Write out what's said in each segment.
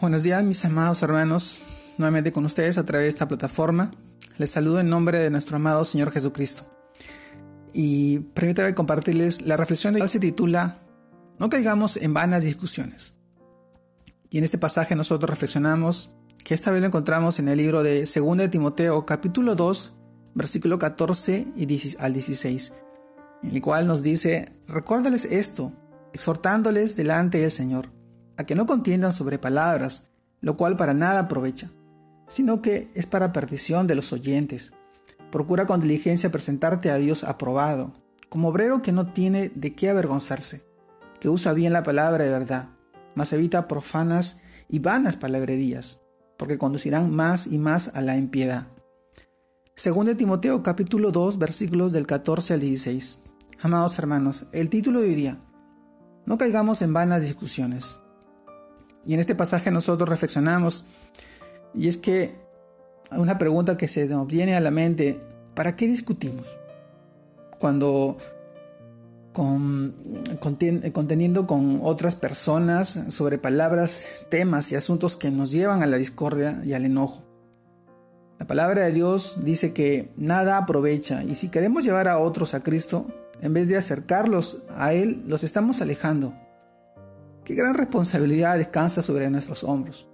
Buenos días mis amados hermanos, nuevamente con ustedes a través de esta plataforma. Les saludo en nombre de nuestro amado Señor Jesucristo. Y permítanme compartirles la reflexión de hoy se titula No caigamos en vanas discusiones. Y en este pasaje nosotros reflexionamos que esta vez lo encontramos en el libro de 2 de Timoteo capítulo 2 versículo 14 y al 16, en el cual nos dice, recuérdales esto, exhortándoles delante del Señor a que no contiendan sobre palabras, lo cual para nada aprovecha, sino que es para perdición de los oyentes. Procura con diligencia presentarte a Dios aprobado, como obrero que no tiene de qué avergonzarse, que usa bien la palabra de verdad, mas evita profanas y vanas palabrerías, porque conducirán más y más a la impiedad. Según Timoteo capítulo 2 versículos del 14 al 16. Amados hermanos, el título de hoy día, no caigamos en vanas discusiones. Y en este pasaje nosotros reflexionamos, y es que una pregunta que se nos viene a la mente, ¿para qué discutimos? Cuando con, conteniendo con otras personas sobre palabras, temas y asuntos que nos llevan a la discordia y al enojo. La palabra de Dios dice que nada aprovecha y si queremos llevar a otros a Cristo, en vez de acercarlos a Él, los estamos alejando. Qué gran responsabilidad descansa sobre nuestros hombros.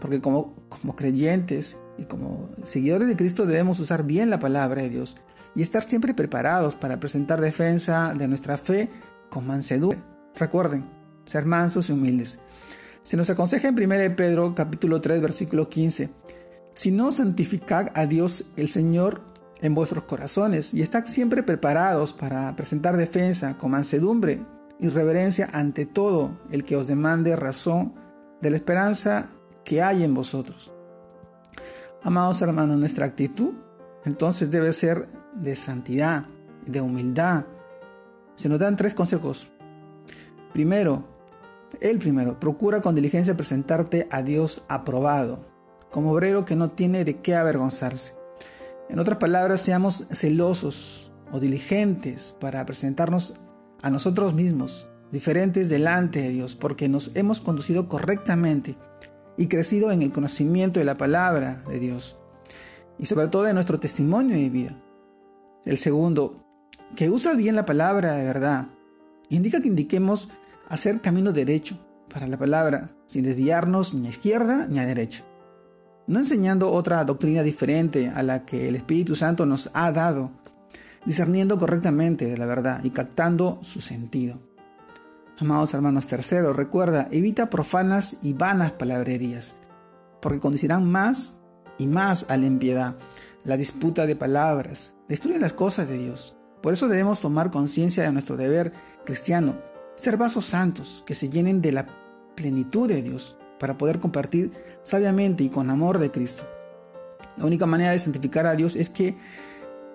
Porque como, creyentes y como seguidores de Cristo debemos usar bien la palabra de Dios y estar siempre preparados para presentar defensa de nuestra fe con mansedumbre. Recuerden, ser mansos y humildes. Se nos aconseja en 1 Pedro capítulo 3 versículo 15, si no santificad a Dios el Señor en vuestros corazones y estad siempre preparados para presentar defensa con mansedumbre y reverencia ante todo el que os demande razón de la esperanza que hay en vosotros. Amados hermanos, nuestra actitud entonces debe ser de santidad, de humildad. Se nos dan tres consejos. Primero, el primero, procura con diligencia presentarte a Dios aprobado, como obrero que no tiene de qué avergonzarse. En otras palabras, seamos celosos o diligentes para presentarnos a nosotros mismos, diferentes delante de Dios, porque nos hemos conducido correctamente y crecido en el conocimiento de la palabra de Dios y sobre todo de nuestro testimonio de vida. El segundo, que usa bien la palabra de verdad, indica que indiquemos hacer camino derecho para la palabra, sin desviarnos ni a izquierda ni a derecha, no enseñando otra doctrina diferente a la que el Espíritu Santo nos ha dado, discerniendo correctamente de la verdad y captando su sentido. Amados hermanos, tercero, recuerda, evita profanas y vanas palabrerías, porque conducirán más y más a la impiedad. La disputa de palabras destruye las cosas de Dios. Por eso debemos tomar conciencia de nuestro deber cristiano, ser vasos santos que se llenen de la plenitud de Dios para poder compartir sabiamente y con amor de Cristo. La única manera de santificar a Dios es que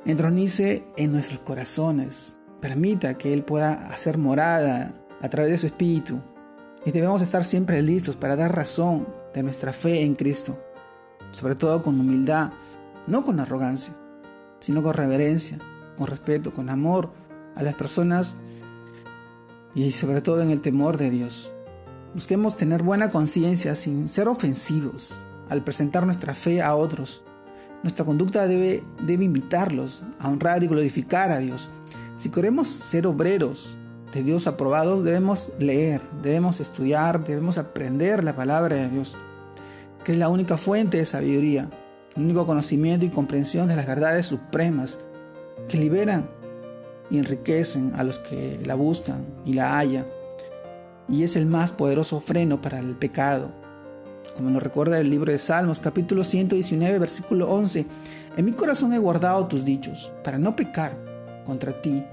entronice en nuestros corazones, permita que Él pueda hacer morada a través de su Espíritu. Y debemos estar siempre listos para dar razón de nuestra fe en Cristo, sobre todo con humildad, no con arrogancia, sino con reverencia, con respeto, con amor a las personas y sobre todo en el temor de Dios. Busquemos tener buena conciencia sin ser ofensivos al presentar nuestra fe a otros nuestra conducta debe, debe invitarlos a honrar y glorificar a Dios. Si queremos ser obreros de Dios aprobados, debemos leer, debemos estudiar, debemos aprender la palabra de Dios, que es la única fuente de sabiduría, el único conocimiento y comprensión de las verdades supremas que liberan y enriquecen a los que la buscan y la hallan. Y es el más poderoso freno para el pecado, como nos recuerda el libro de Salmos, capítulo 119, versículo 11. En mi corazón he guardado tus dichos, para no pecar contra ti.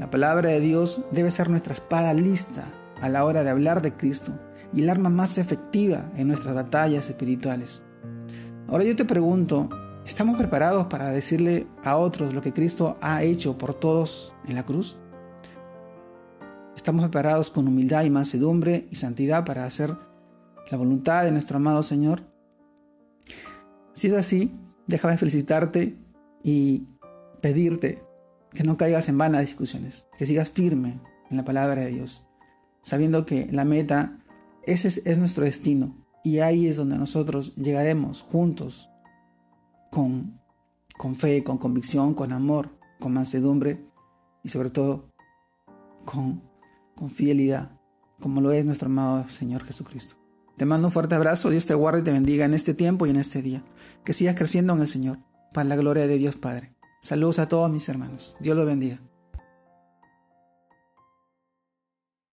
La palabra de Dios debe ser nuestra espada lista a la hora de hablar de Cristo y el arma más efectiva en nuestras batallas espirituales. Ahora yo te pregunto, ¿estamos preparados para decirle a otros lo que Cristo ha hecho por todos en la cruz? ¿Estamos preparados con humildad y mansedumbre y santidad para hacer la voluntad de nuestro amado Señor? Si es así, déjame felicitarte y pedirte que no caigas en vanas discusiones, que sigas firme en la palabra de Dios, sabiendo que la meta ese es, nuestro destino, Y ahí es donde nosotros llegaremos juntos con, con fe, con convicción, con amor, con mansedumbre y sobre todo con, con fidelidad, como lo es nuestro amado Señor Jesucristo. Te mando un fuerte abrazo, Dios te guarde y te bendiga en este tiempo y en este día. Que sigas creciendo en el Señor, para la gloria de Dios Padre. Saludos a todos mis hermanos. Dios los bendiga.